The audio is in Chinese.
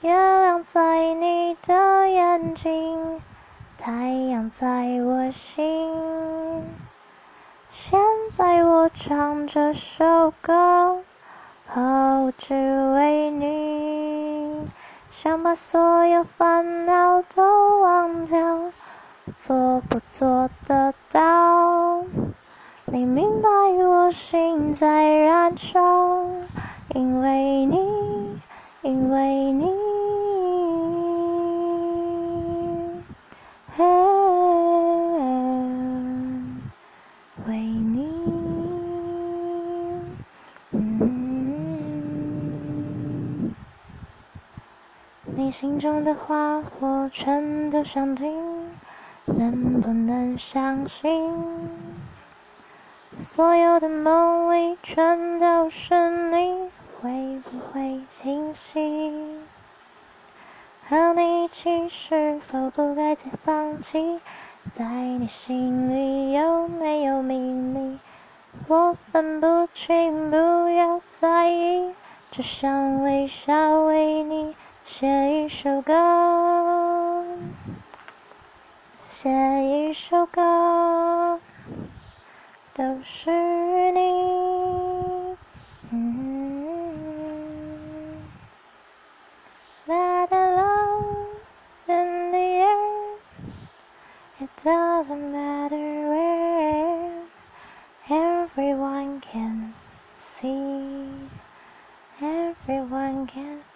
月亮在你的眼睛，太阳在我心。现在我唱这首歌，哦，只为你，想把所有烦恼都忘掉，做不做得到？你明白我心在燃烧，因为你，因为你，你。嗯，你心中的话我全都想听，能不能相信？所有的梦里全都是你，会不会清醒？和你一起是否不该再放弃？在你心里有没有秘密？我分不清，不要在意，只想微笑为你写一首歌，写一首歌。都是 it doesn't matter where. Everyone can see, everyone can.